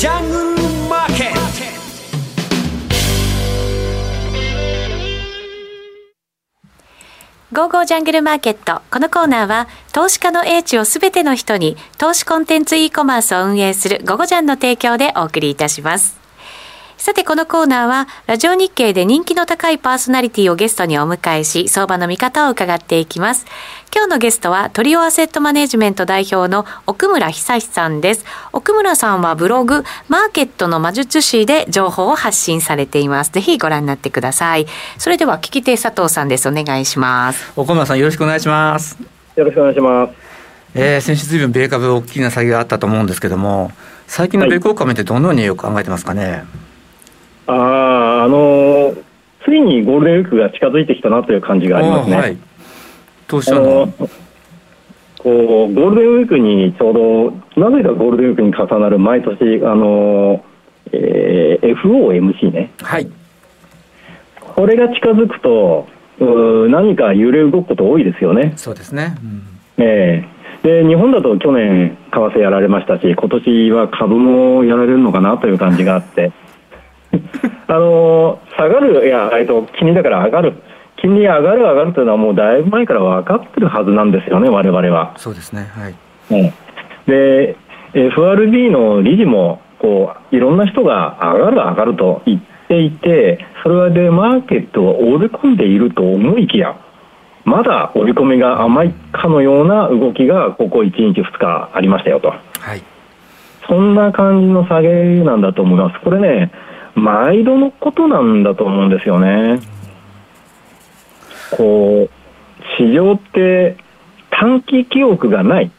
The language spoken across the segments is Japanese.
ジャングルマーケットゴーゴージャングルマーケット。このコーナーは、投資家の英知をすべての人に、投資コンテンツ e コマースを運営するゴゴジャンの提供でお送りいたします。さてこのコーナーはラジオ日経で人気の高いパーソナリティをゲストにお迎えし相場の見方を伺っていきます。今日のゲストはトリオアセットマネジメント代表の奥村久志さんです。奥村さんはブログマーケットの魔術師で情報を発信されています。ぜひご覧になってください。それでは聞き手佐藤さんです。お願いします。奥村さんよろしくお願いします。よろしくお願いします。えー、先週ずいぶん米株大きな下げがあったと思うんですけども最近の米国株ってどのようによく考えてますかね、はいああ、あのー、ついにゴールデンウィークが近づいてきたなという感じがありますね。はい、どうしたの？こうゴールデンウィークにちょうど、なぜかゴールデンウィークに重なる毎年、あのえー、FOMC ね。はい。これが近づくと、う何か揺れ動くこと多いですよね。そうですね。うん、ええー、で日本だと去年、為替やられましたし、今年は株もやられるのかなという感じがあって、あの下がる、いや、えっと、金利だから上がる、金利上がる、上がるというのは、もうだいぶ前から分かってるはずなんですよね、われわれは。そうですね、はい、うん、で、FRB の理事もこう、いろんな人が上がる、上がると言っていて、それはで、マーケットを織り込んでいると思いきや、まだ織り込みが甘いかのような動きが、ここ1日、2日ありましたよと。はいそんな感じの下げなんだと思います。これね、毎度のことなんだと思うんですよね。こう、市場って短期記憶がない。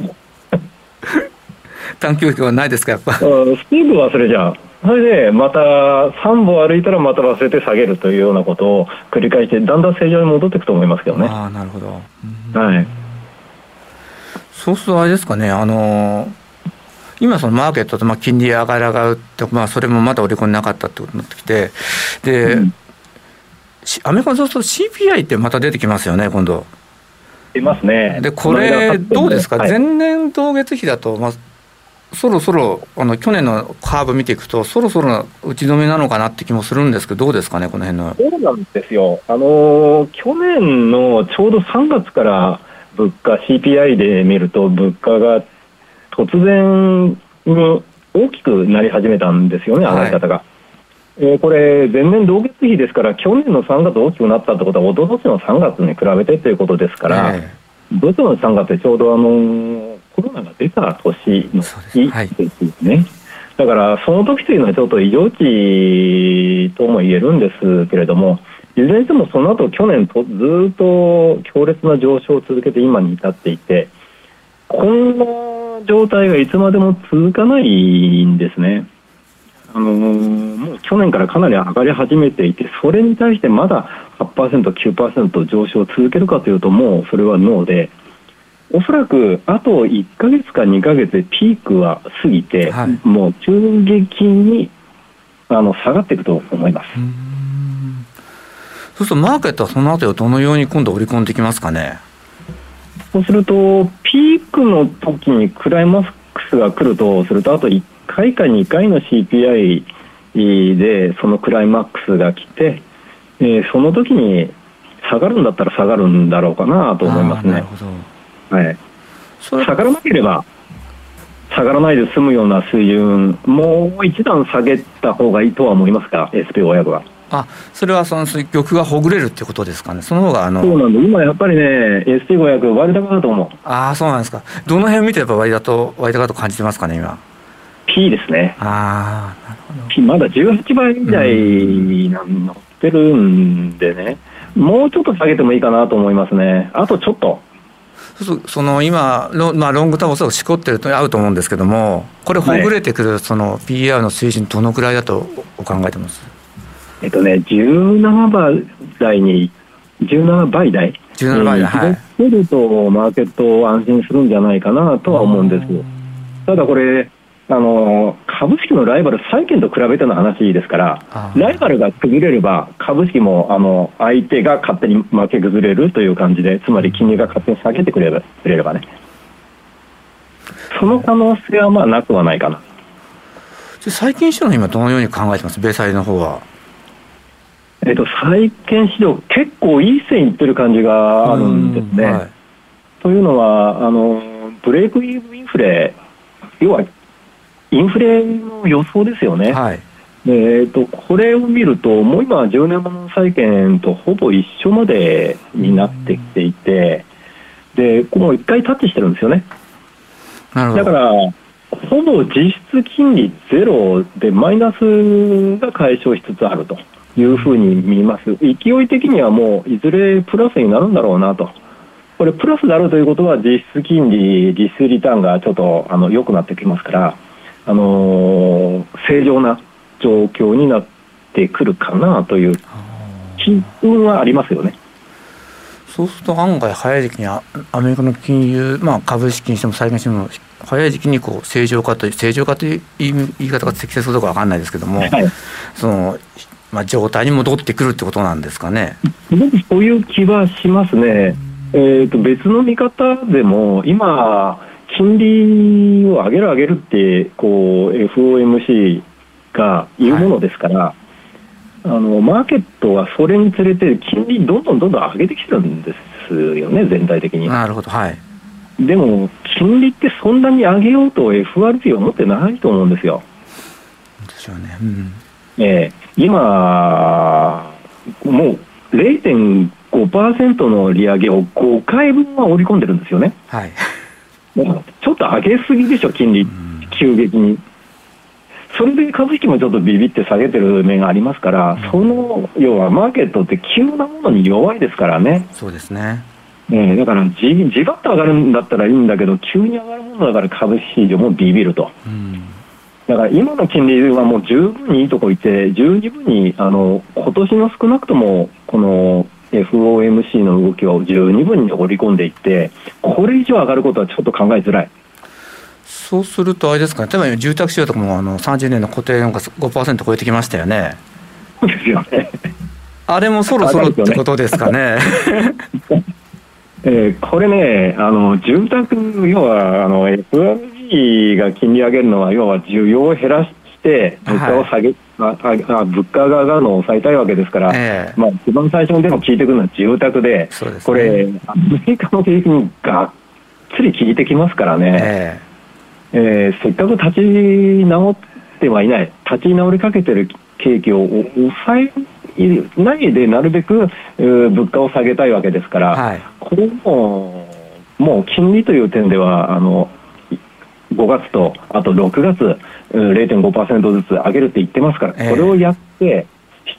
短期記憶がないですか、やっぱ。すぐ忘れちゃう。それでまた3歩歩いたらまた忘れて下げるというようなことを繰り返してだんだん正常に戻っていくと思いますけどね。あなるほど、はい、そうするとあれですかねあの今そのマーケットとまあ金利上がる上がるって、まあ、それもまだ織り込んでなかったってことになってきてで、うん、アメリカのそうすると CPI ってまた出てきますよね今度。出ますね。でこれどうですか、はい、前年同月比だと、まあ、そろそろあの去年のカーブ見ていくと、そろそろ打ち止めなのかなって気もするんですけど、どうですかね、この辺の。そうなんですよ、あの去年のちょうど3月から物価、CPI で見ると、物価が突然に大きくなり始めたんですよね、上がり方が。はい、えー、これ、前年同月比ですから、去年の3月大きくなったってことは、おととしの3月に比べてということですから、えー、どちの3月ってちょうどあのコロナが出た年の日ですよね。だからその時というのはちょっと異常値とも言えるんですけれども、いずれにしてもその後去年とずっと強烈な上昇を続けて今に至っていて、こんな状態がいつまでも続かないんですね。あのー、もう去年からかなり上がり始めていて、それに対してまだ8%、9%上昇を続けるかというと、もうそれはノーで、おそらくあと1か月か2か月でピークは過ぎて、はい、もう急激にあの下がっていくと思います。そうするとマーケットはその後はどのように今度織り込んでいきますかね？そうすると、ピークの時にクライマックスが来るとすると、あと1回か2回の CPI でそのクライマックスが来て、えー、その時に下がるんだったら下がるんだろうかなと思いますね。はい、下がらなければ下がらないで済むような水準、もう一段下げた方がいいとは思いますか、SP500 は。あそれはその玉がほぐれるってことですかね、その方があのそうなんで、今やっぱりね、ST500、割高だと思う。ああ、そうなんですか、どの辺見てやっぱ割高と割高と感じてますかね、今。P ですね。ああ、なるほど。P、まだ18倍ぐらいなのってるんでね、もうちょっと下げてもいいかなと思いますね、あとちょっと。その今ロ,、まあ、ロングタームおそらくしこってると合うと思うんですけども、これ、ほぐれてくるその PR の水準、どのくらいだとお考えてます？えっとね、17倍台に、17倍台17倍台、はい。ると、マーケット安心するんじゃないかなとは思うんです。ただこれ、あの株式のライバル、債券と比べての話ですから、ライバルが崩れれば、株式もあの相手が勝手に負け崩れるという感じで、つまり金利が勝手に下げてくれればくれればね、その可能性はまあなくはないかな。債券市場の今、どのように考えてます、米債の方は。えっと、債券市場、結構いい線いってる感じがあるんですね。はい、というのはあの、ブレイクイーブインフレ、要はインフレの予想ですよね。はいえーと、これを見ると、もう今、10年もの債券とほぼ一緒までになってきていて、でもう1回タッチしてるんですよね。だから、ほぼ実質金利ゼロでマイナスが解消しつつあるというふうに見ます。勢い的にはもういずれプラスになるんだろうなと。これプラスであるということは実質金利、実質リターンがちょっとあの良くなってきますから、あのー、正常な状況になってくるかなという気運はありますよね。そうすると案外早い時期にアメリカの金融、まあ、株式にしても債券にしても早い時期にこう正常化という正常化という言い方が適切かどうか分かんないですけども、はい、そのまあ、状態に戻ってくるってことなんですかね。僕そういう気はしますね。えーと、別の見方でも今金利を上げる上げるってこう FOMC が言うものですから、はい、あのマーケットはそれにつれて金利どんどんどんどん上げてきてるんですよね全体的に。なるほどはい。でも金利ってそんなに上げようと FRB は思ってないと思うんですよ。ですよね、うん、えー、今もう0.5%の利上げを5回分は織り込んでるんですよね。はい。ちょっと上げすぎでしょ金利、急激に。それで株式もちょっとビビって下げてる面がありますから、その要はマーケットって急なものに弱いですからね。そうですね。えー、だからじじばっと上がるんだったらいいんだけど急に上がるものだから株式市場もビビると、うん、だから今の金利はもう十分にいいとこいて十二分にあの今年の少なくともこの FOMC の動きを十二分に織り込んでいってこれ以上上がることはちょっと考えづらい。そうするとあれですかね、例えば住宅市場とかもあの30年の固定なんか5%超えてきましたよね。そうですよね。あれもそろそろってことですかね。えー、これね、あの住宅、要はあの FRB が金利上げるのは、要は需要を減らして、物価を下げ、はい、ああ物価が上がるのを抑えたいわけですから、えー、まあ、一番最初にでも聞いてくるのは住宅で、でね、これ、アメリカの景気にがっつり効いてきますからね。えーえー、せっかく立ち直ってはいない。立ち直りかけてる景気を抑えないでなるべく、えー、物価を下げたいわけですから、はい、これももう金利という点ではあの5月とあと6月0.5%ずつ上げるって言ってますから、これをやって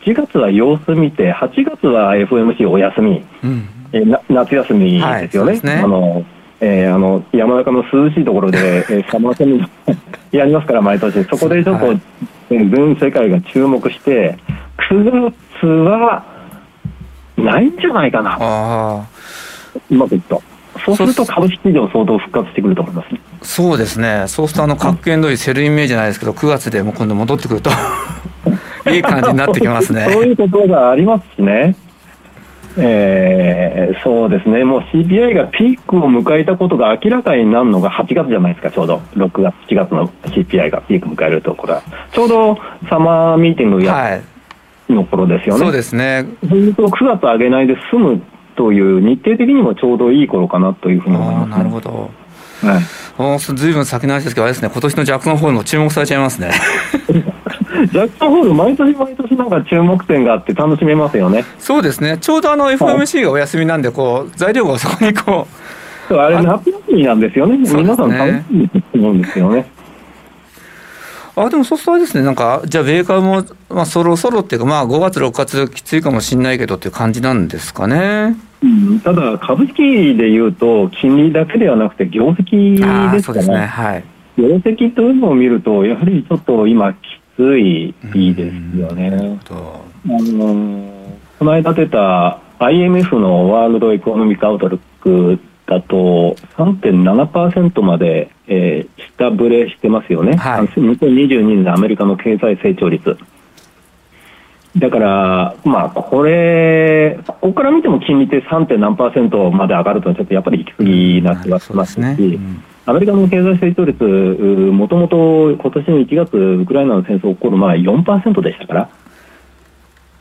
7月は様子見て8月は FOMC お休み、うん、え夏休みですよね。はい、ね。あのえー、あの山中の涼しいところで、えー、サマーセミナーやりますから毎年。そこでちょっと、はい、全世界が注目して9月はないんじゃないかな。うまくいくと。そうすると株式市場相当復活してくると思います、ね、そうですね。そうするとあの各県通りセルイメージじゃないですけど9月でも今度戻ってくると いい感じになってきますね。そういうことがありますしね。えー、そうですね、もう CPI がピークを迎えたことが明らかになるのが8月じゃないですか、ちょうど。6月、7月の CPI がピーク迎えるところは、ちょうどサマーミーティングや、の頃ですよね。そうですね。9月上げないで済むという日程的にもちょうどいい頃かなというふうに思います、ね、なるほどはい、ずいぶん先の話ですけど、あれですね、今年のジャクソンホールも注目されちゃいますね。ジャクソンホール、毎年毎年なんか注目点があって楽しめますよね。そうですね。ちょうどあの FMC がお休みなんで、こう、材料がそこにこう。あれ、夏休みなんですよね。皆さん楽しみと思うんですよね。あでもそうするとあれですね、なんか、じゃあ、米株も、まあ、そろそろっていうか、まあ、5月、6月、きついかもしれないけどっていう感じなんですかね。うん、ただ、株式でいうと、金利だけではなくて、業績ですからね。はい、業績というのを見ると、やはりちょっと今、きついですよね。あのこの間出た IMF のワールドエコノミックアウトルックだと3.7%まで、えー、下振れしてますよね、はい、2022年のアメリカの経済成長率。だから、まあ、これ、ここから見ても金利って 3. 何パーセントまで上がるとちょっとやっぱり行き過ぎな気がしますし、すね。うん、アメリカの経済成長率、もともと今年の1月、ウクライナの戦争が起こる前4%でしたから、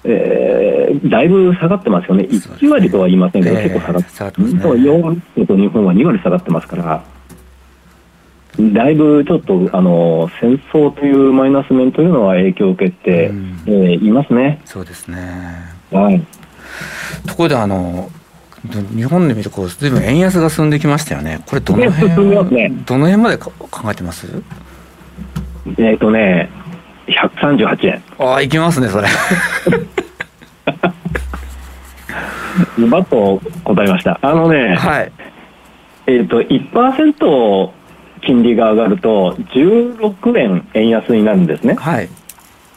えー、だいぶ下がってますよね、1割とは言いませんけど、結構下がって、下がってますね、4と日本は2割下がってますから、だいぶちょっとあの戦争というマイナス面というのは影響を受けて、うん、えー、いますね。そうですね、はい、ところであの日本で見るとずいぶん円安が進んできましたよね。これどの辺、ね、どの辺まで考えてます？えっ、ー、とね、138円。ああ、いきますね、それ。ズバッと答えました。あのね、はい、えっ、ー、と、1%金利が上がると、16円円安になるんですね。はい。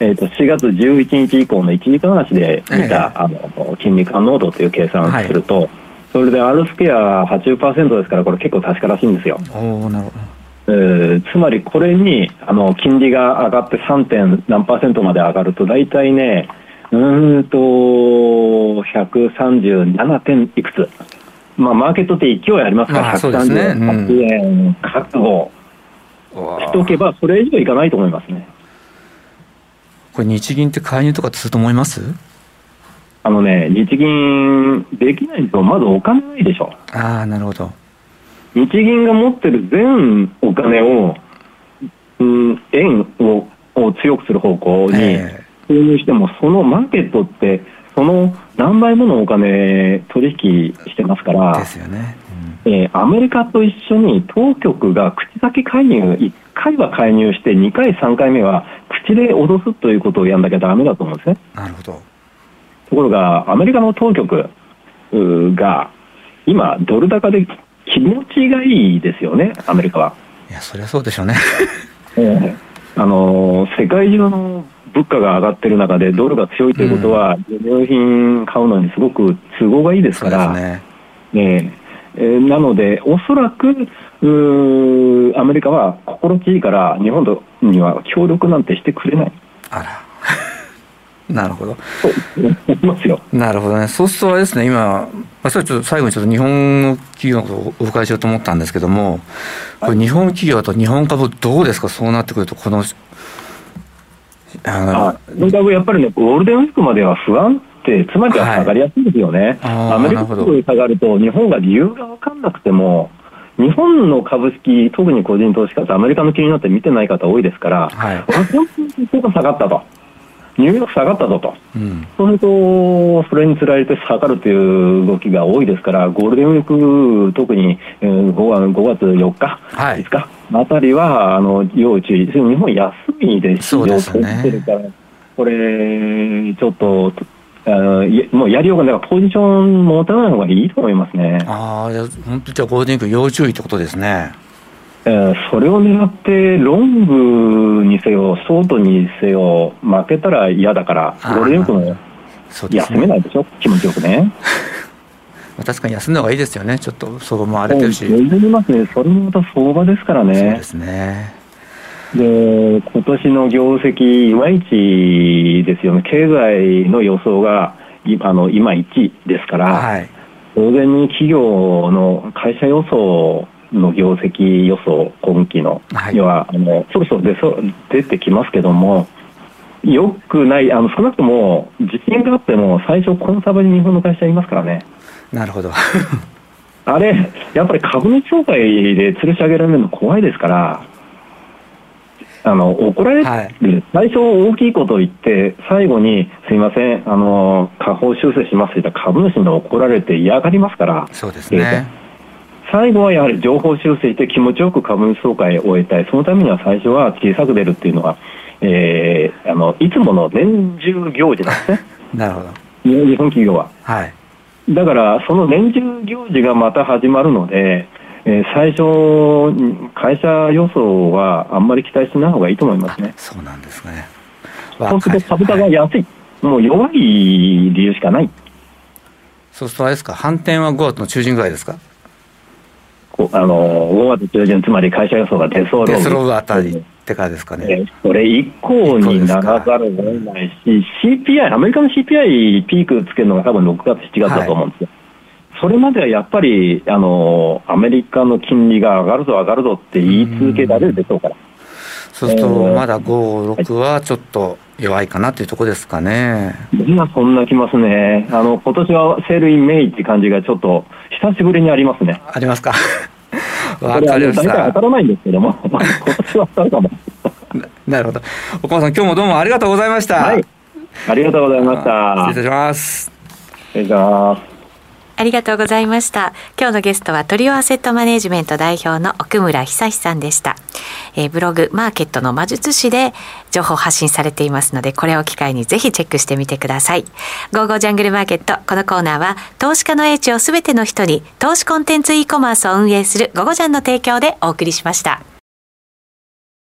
えーと、4月11日以降の1時間足で見た、えあの金利感濃度という計算をすると、はい、それで R スケア80%ですから、これ結構確からしいんですよ。おなるほどえー、つまりこれにあの金利が上がって 3. 点何パーセントまで上がると大体ねうんと137点いくつ、まあ、マーケットって勢いありますから、138円覚悟しとけばそれ以上いかないと思いますね。これ日銀って介入とかすると思います？あのね、日銀できないと、まずお金ないでしょ。ああ、なるほど。日銀が持ってる全お金を、うん、円をを強くする方向に投入しても、そのマーケットって、その何倍ものお金取引してますから、ですよね。うん、えー、アメリカと一緒に当局が口先介入、1回は介入して、2回、3回目は口で脅すということをやんなきゃだめだと思うんですね。なるほどところが、アメリカの当局が今、ドル高で気持ちがいいですよね、アメリカは。いや、そりゃそうでしょうね。えー、あの世界中の物価が上がってる中で、ドルが強いということは、輸入品買うのにすごく都合がいいですから、ねねえー、なので、おそらくアメリカは心地いいから、日本には協力なんてしてくれない。あら なるほど。ますよ。なるほどね。そうするとあれですね、今、まあ、それちょっと最後にちょっと日本の企業のことをお伺いしようと思ったんですけども、これ日本企業と日本株どうですか、そうなってくると、この、あ日本株やっぱりね、ゴールデンウィークまでは不安定、つまりは下がりやすいですよね。はい、アメリカ株下がると、日本が理由が分かんなくても、日本の株式、特に個人投資家ってアメリカの気になって見てない方多いですから、はい、ここが下がったと。ニューヨーク下がったぞと、うん、そうすると、それにつられて下がるという動きが多いですから、ゴールデンウィーク、特に 5, 5月4日、はい、5日あたりはあの要注意、日本休みで市場を取ってるから、これ、ちょっと。あもうやりようがないポジション持たない方がいいと思いますね。ああ、本当じゃゴールデンウィーク要注意ってことですね。えー、それを狙ってロングにせよ、ショートにせよ、負けたら嫌だから、ゴールデンウィークも休めないでしょ、ね、気持ちよくね。確かに休んだ方がいいですよね、ちょっと相場も荒れてるし。ますね、それもまた相場ですからね。そうですね。で、今年の業績、いまいちですよね、経済の予想があのいまいちですから、はい、当然に企業の会社予想の業績予想、今期の、はい、要はあのそろそろ出そ出てきますけども、よくない、あの少なくとも自信があっても、最初、コンサバに日本の会社いますからね。なるほど あれ、やっぱり株主総会で吊るし上げられるの怖いですから、あの怒られる、はい、最初大きいことを言って、最後にすみません、あの下方修正しますと言ったら株主に怒られて嫌がりますから、そうですね。最後はやはり情報修正して気持ちよく株主総会を終えたい、そのためには最初は小さく出るっていうのは、えー、あのいつもの年中行事なんですね。なるほど日本企業は。はい、だから、その年中行事がまた始まるので、えー、最初、会社予想はあんまり期待しない方がいいと思いますね。そうなんですね。そうすると株価が安い、はい、もう弱い理由しかない。そうするとあれですか、反転は5月の中旬ぐらいですか？あの5月中旬、つまり会社予想が出そう出そうあたりってかですかね。それ以降にならざるを得ないし、CPI、アメリカの CPI ピークつけるのが多分6月、7月だと思うんですよ。はいそれまではやっぱり、あの、アメリカの金利が上がるぞ上がるぞって言い続けられるでしょうから。そうすると、まだ5、6はちょっと弱いかなというところですかね。今そんなきますね。あの、今年は Sell in May って感じがちょっと久しぶりにありますね。ありますか？わかりました。大体当たらないんですけども、今年は当たるかも。なるほど。岡本さん、今日もどうもありがとうございました。はい。ありがとうございました。失礼いたします。失礼します。ありがとうございました。今日のゲストはトリオアセットマネジメント代表の奥村久志さんでした。えー、ブログマーケットの魔術師で情報発信されていますので、これを機会にぜひチェックしてみてください。ゴーゴージャングルマーケット。このコーナーは投資家の英知をすべての人に投資コンテンツ e コマースを運営するゴゴジャンの提供でお送りしました。